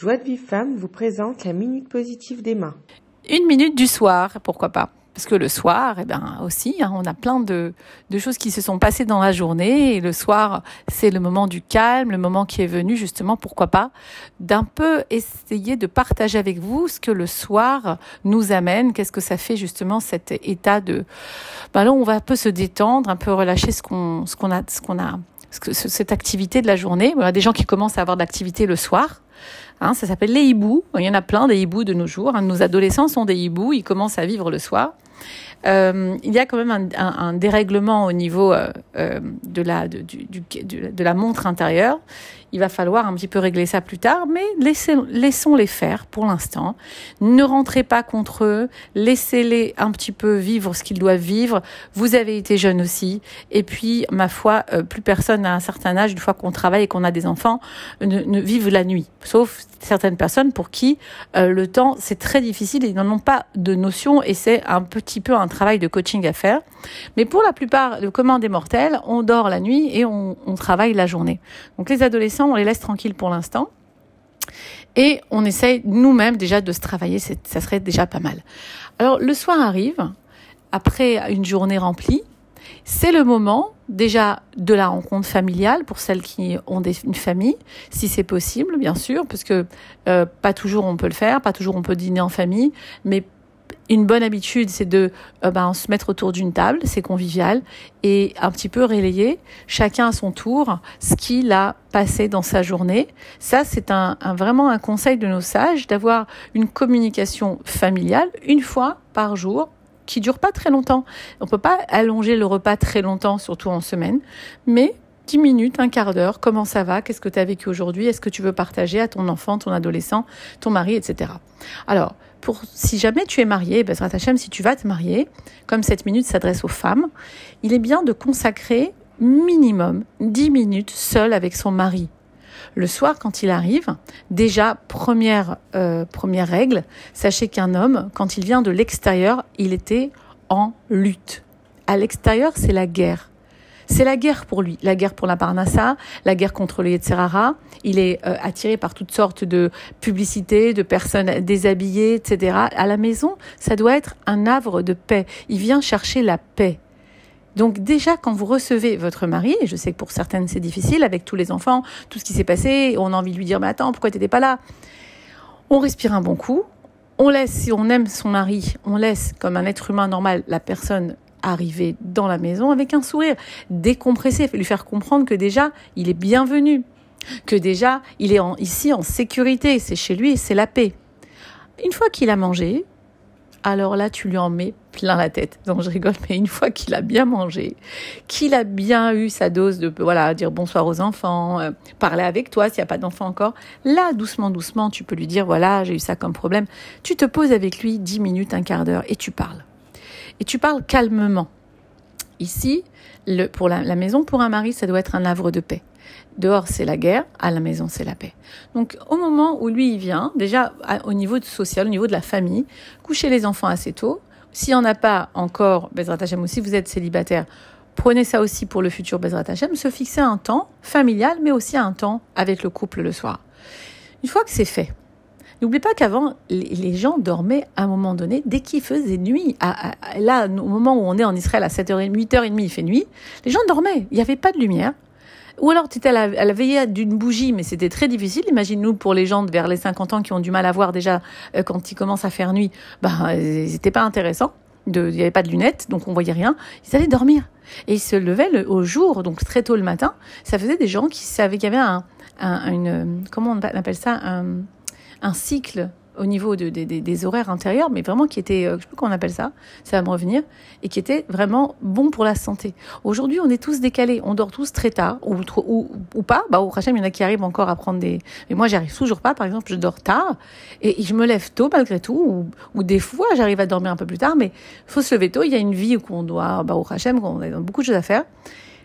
Joie de Vive Femme vous présente la Minute Positive d'Emma. Une minute du soir, pourquoi pas? Parce que le soir, eh ben aussi, hein, on a plein de, choses qui se sont passées dans la journée. Et le soir, c'est le moment du calme, le moment qui est venu justement, pourquoi pas, d'un peu essayer de partager avec vous ce que le soir nous amène. Qu'est-ce que ça fait justement cet état de, ben là, on va un peu se détendre, un peu relâcher ce qu'on, ce qu'on a, ce qu'on a, cette activité de la journée. Il y a des gens qui commencent à avoir de l'activité le soir. Hein, ça s'appelle les hiboux. Il y en a plein des hiboux de nos jours. Hein. Nos adolescents sont des hiboux. Ils commencent à vivre le soir. Euh, il y a quand même un, dérèglement au niveau euh, euh de, la, de, la montre intérieure. Il va falloir un petit peu régler ça plus tard, mais laissez, laissons-les faire pour l'instant. Ne rentrez pas contre eux, laissez-les un petit peu vivre ce qu'ils doivent vivre. Vous avez été jeune aussi, et puis, ma foi, plus personne à un certain âge, une fois qu'on travaille et qu'on a des enfants, ne, ne vive la nuit, sauf certaines personnes pour qui le temps c'est très difficile et ils n'en ont pas de notion et c'est un petit peu un travail de coaching à faire. Mais pour la plupart, le commun des mortels, on dort la nuit et on, travaille la journée. Donc les adolescents, on les laisse tranquilles pour l'instant. Et on essaye nous-mêmes déjà de se travailler, ça serait déjà pas mal. Alors le soir arrive, après une journée remplie, c'est le moment déjà de la rencontre familiale pour celles qui ont une famille, si c'est possible, bien sûr, parce que euh, pas toujours on peut le faire, pas toujours on peut dîner en famille, mais une bonne habitude, c'est de euh, ben, se mettre autour d'une table, c'est convivial, et un petit peu relayer chacun à son tour ce qu'il a passé dans sa journée. Ça, c'est un, vraiment un conseil de nos sages d'avoir une communication familiale une fois par jour qui dure pas très longtemps. On peut pas allonger le repas très longtemps, surtout en semaine, mais 10 minutes, un quart d'heure, comment ça va, qu'est-ce que tu as vécu aujourd'hui, est-ce que tu veux partager à ton enfant, ton adolescent, ton mari, etc. Alors, si jamais tu es marié, ben, si tu vas te marier, comme cette minute s'adresse aux femmes, il est bien de consacrer minimum 10 minutes seul avec son mari le soir, quand il arrive, déjà, première, euh, première règle, sachez qu'un homme, quand il vient de l'extérieur, il était en lutte. À l'extérieur, c'est la guerre. C'est la guerre pour lui, la guerre pour la Parnassa, la guerre contre le Yetzerara. Il est euh, attiré par toutes sortes de publicités, de personnes déshabillées, etc. À la maison, ça doit être un havre de paix. Il vient chercher la paix. Donc déjà, quand vous recevez votre mari, et je sais que pour certaines c'est difficile avec tous les enfants, tout ce qui s'est passé, on a envie de lui dire, mais attends, pourquoi t'étais pas là? On respire un bon coup, on laisse, si on aime son mari, on laisse comme un être humain normal la personne arriver dans la maison avec un sourire, décompresser, lui faire comprendre que déjà, il est bienvenu, que déjà, il est ici en sécurité, c'est chez lui, c'est la paix. Une fois qu'il a mangé, alors là, tu lui en mets plein la tête. Donc je rigole, mais une fois qu'il a bien mangé, qu'il a bien eu sa dose de voilà dire bonsoir aux enfants, euh, parler avec toi s'il n'y a pas d'enfant encore, là doucement doucement tu peux lui dire voilà j'ai eu ça comme problème. Tu te poses avec lui dix minutes, un quart d'heure et tu parles. Et tu parles calmement. Ici, pour la, maison, pour un mari, ça doit être un havre de paix. Dehors, c'est la guerre, à la maison, c'est la paix. Donc, au moment où lui, il vient, déjà au niveau social, au niveau de la famille, coucher les enfants assez tôt, s'il n'y en a pas encore, Bezrat Hashem, si vous êtes célibataire, prenez ça aussi pour le futur Bezrat Hashem, se fixer un temps familial, mais aussi un temps avec le couple le soir. Une fois que c'est fait, N'oubliez pas qu'avant, les gens dormaient à un moment donné, dès qu'il faisait nuit. là, au moment où on est en Israël, à 7h30, 8h30, il fait nuit, les gens dormaient. Il n'y avait pas de lumière. Ou alors tu étais à la, veillée d'une bougie, mais c'était très difficile. Imagine-nous pour les gens vers les 50 ans qui ont du mal à voir déjà euh, quand il commence à faire nuit, ben c'était pas intéressant. Il n'y avait pas de lunettes, donc on voyait rien. Ils allaient dormir. Et ils se levaient au jour, donc très tôt le matin. Ça faisait des gens qui savaient qu'il y avait un, un, une, comment on appelle ça, un cycle au niveau de, des horaires intérieurs, mais vraiment qui était, euh, je sais plus comment on appelle ça, ça va me revenir, et qui était vraiment bon pour la santé. Aujourd'hui, on est tous décalés, on dort tous très tard, ou, ou, ou pas. Bah, au Hachem, il y en a qui arrivent encore à prendre des... Mais moi, j'arrive toujours pas. Par exemple, je dors tard, et, je me lève tôt malgré tout, ou, ou des fois, j'arrive à dormir un peu plus tard, mais faut se lever tôt. Il y a une vie où on doit, bah, au Hachem, on a beaucoup de choses à faire.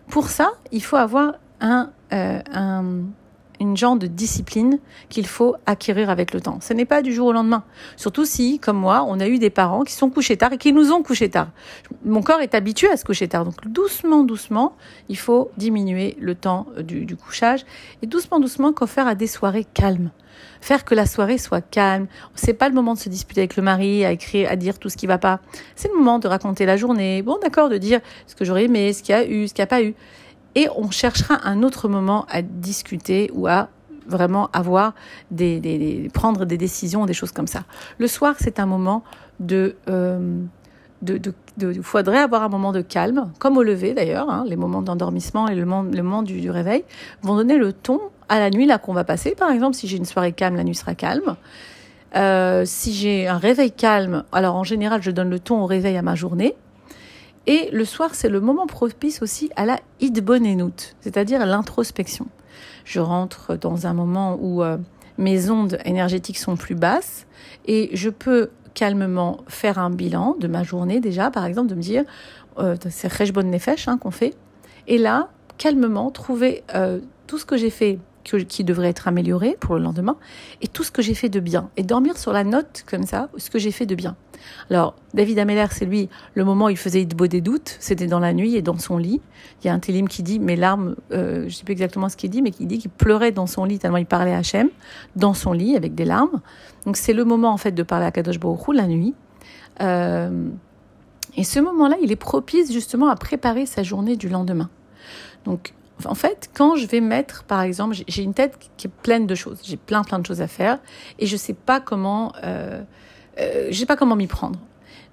Pour ça, il faut avoir un, euh, un une genre de discipline qu'il faut acquérir avec le temps. Ce n'est pas du jour au lendemain. Surtout si, comme moi, on a eu des parents qui sont couchés tard et qui nous ont couchés tard. Mon corps est habitué à se coucher tard. Donc doucement, doucement, il faut diminuer le temps euh, du, couchage et doucement, doucement, faire à des soirées calmes faire que la soirée soit calme. C'est pas le moment de se disputer avec le mari, à écrire, à dire tout ce qui va pas. C'est le moment de raconter la journée. Bon, d'accord, de dire ce que j'aurais aimé, ce qu'il y a eu, ce qu'il n'y a pas eu et on cherchera un autre moment à discuter ou à vraiment avoir des, prendre des décisions, des choses comme ça. Le soir, c'est un moment de, euh, de, de, faudrait avoir un moment de calme, comme au lever d'ailleurs. Hein, les moments d'endormissement et le moment, le moment du, réveil vont donner le ton à la nuit là qu'on va passer. Par exemple, si j'ai une soirée calme, la nuit sera calme. Euh, si j'ai un réveil calme, alors en général, je donne le ton au réveil à ma journée. Et le soir, c'est le moment propice aussi à la idbonenut, c'est-à-dire l'introspection. Je rentre dans un moment où euh, mes ondes énergétiques sont plus basses et je peux calmement faire un bilan de ma journée déjà, par exemple, de me dire, euh, c'est Rejbon Nefesh hein, qu'on fait, et là, calmement, trouver euh, tout ce que j'ai fait qui devrait être amélioré pour le lendemain, et tout ce que j'ai fait de bien, et dormir sur la note comme ça, ce que j'ai fait de bien. Alors, David Ameller, c'est lui, le moment où il faisait beau des doutes, c'était dans la nuit et dans son lit. Il y a un télim qui dit, mes larmes, euh, je ne sais plus exactement ce qu'il dit, mais qui dit qu'il pleurait dans son lit tellement il parlait à Hachem, dans son lit, avec des larmes. Donc, c'est le moment, en fait, de parler à Kadosh Baruch la nuit. Euh, et ce moment-là, il est propice justement à préparer sa journée du lendemain. Donc, en fait, quand je vais mettre, par exemple, j'ai une tête qui est pleine de choses, j'ai plein plein de choses à faire, et je sais pas comment, euh, euh, je pas comment m'y prendre.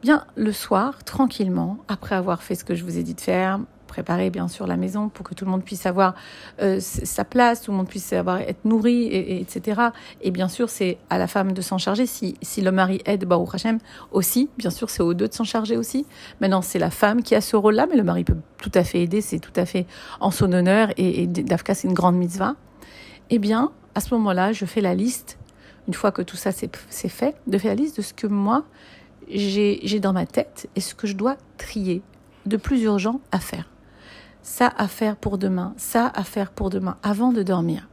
Bien, le soir, tranquillement, après avoir fait ce que je vous ai dit de faire, préparer bien sûr la maison pour que tout le monde puisse avoir euh, sa place, tout le monde puisse avoir être nourri, et, etc. Et bien sûr, c'est à la femme de s'en charger. Si, si le mari aide, Baruch Hashem aussi, bien sûr, c'est aux deux de s'en charger aussi. Maintenant, c'est la femme qui a ce rôle-là, mais le mari peut tout à fait aider, c'est tout à fait en son honneur, et, et Dafka, c'est une grande mitzvah. Eh bien, à ce moment-là, je fais la liste, une fois que tout ça c'est fait, de faire la liste de ce que moi, j'ai dans ma tête et ce que je dois trier de plus urgent à faire ça à faire pour demain, ça à faire pour demain, avant de dormir.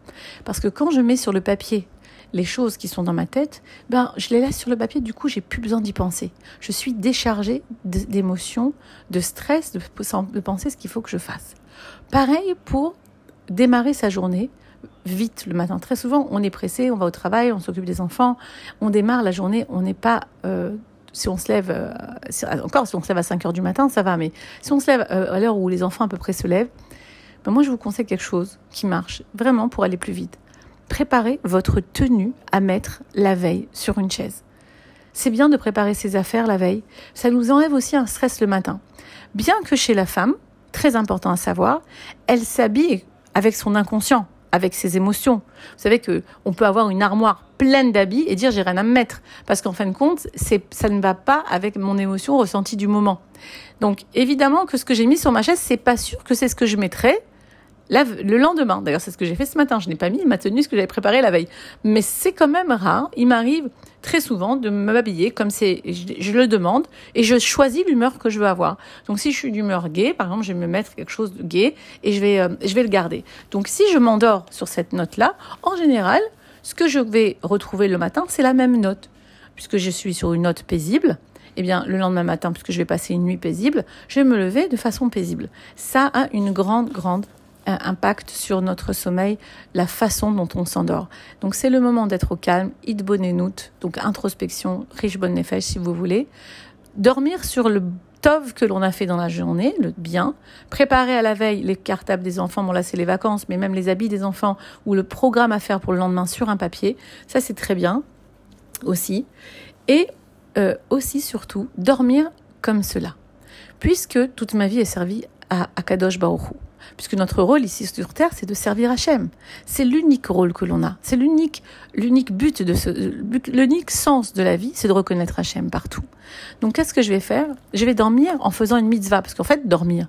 Parce que quand je mets sur le papier les choses qui sont dans ma tête, ben je les laisse sur le papier, du coup j'ai plus besoin d'y penser. Je suis déchargée d'émotions, de stress, de, de penser ce qu'il faut que je fasse. Pareil pour démarrer sa journée vite le matin. Très souvent, on est pressé, on va au travail, on s'occupe des enfants, on démarre la journée, on n'est pas euh, si on se lève, euh, encore si on se lève à 5 heures du matin, ça va, mais si on se lève euh, à l'heure où les enfants à peu près se lèvent, ben moi je vous conseille quelque chose qui marche vraiment pour aller plus vite. Préparez votre tenue à mettre la veille sur une chaise. C'est bien de préparer ses affaires la veille. Ça nous enlève aussi un stress le matin. Bien que chez la femme, très important à savoir, elle s'habille avec son inconscient avec ses émotions. Vous savez que on peut avoir une armoire pleine d'habits et dire j'ai rien à me mettre parce qu'en fin de compte, c'est ça ne va pas avec mon émotion ressentie du moment. Donc évidemment que ce que j'ai mis sur ma chaise, c'est pas sûr que c'est ce que je le lendemain. D'ailleurs, c'est ce que j'ai fait ce matin. Je n'ai pas mis ma tenue, ce que j'avais préparé la veille. Mais c'est quand même rare. Il m'arrive très souvent de m'habiller comme c'est, je, le demande et je choisis l'humeur que je veux avoir. Donc, si je suis d'humeur gay, par exemple, je vais me mettre quelque chose de gay et je vais, euh, je vais le garder. Donc, si je m'endors sur cette note-là, en général, ce que je vais retrouver le matin, c'est la même note. Puisque je suis sur une note paisible, eh bien, le lendemain matin, puisque je vais passer une nuit paisible, je vais me lever de façon paisible. Ça a une grande, grande impact sur notre sommeil, la façon dont on s'endort. Donc c'est le moment d'être au calme, id bonenut, donc introspection, riche bonne nefesh si vous voulez. Dormir sur le tov que l'on a fait dans la journée, le bien, préparer à la veille les cartables des enfants, bon là c'est les vacances, mais même les habits des enfants ou le programme à faire pour le lendemain sur un papier, ça c'est très bien aussi. Et euh, aussi surtout dormir comme cela, puisque toute ma vie est servie à, à Kadosh Baruch puisque notre rôle ici sur Terre, c'est de servir Hachem. C'est l'unique rôle que l'on a. C'est l'unique, l'unique but de ce, l'unique sens de la vie, c'est de reconnaître Hachem partout. Donc, qu'est-ce que je vais faire? Je vais dormir en faisant une mitzvah, parce qu'en fait, dormir,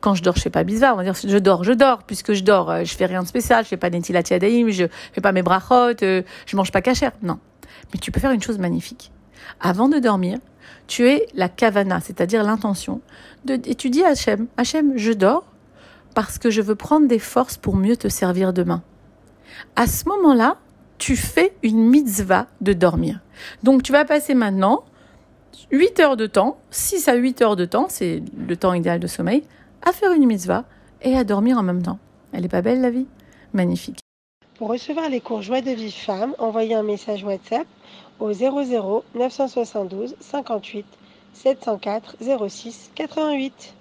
quand je dors, je fais pas mitzvah, on va dire je dors, je dors, puisque je dors, euh, je fais rien de spécial, je fais pas d'entilat yadaim, je fais pas mes brachot, euh, je mange pas cachère. Non. Mais tu peux faire une chose magnifique. Avant de dormir, tu es la kavana, c'est-à-dire l'intention et tu dis à Hachem, Hachem, je dors, parce que je veux prendre des forces pour mieux te servir demain. À ce moment-là, tu fais une mitzvah de dormir. Donc tu vas passer maintenant 8 heures de temps, 6 à 8 heures de temps, c'est le temps idéal de sommeil, à faire une mitzvah et à dormir en même temps. Elle est pas belle la vie? Magnifique. Pour recevoir les cours Joie de vie femme, envoyez un message WhatsApp au 00 972 58 704 06 88.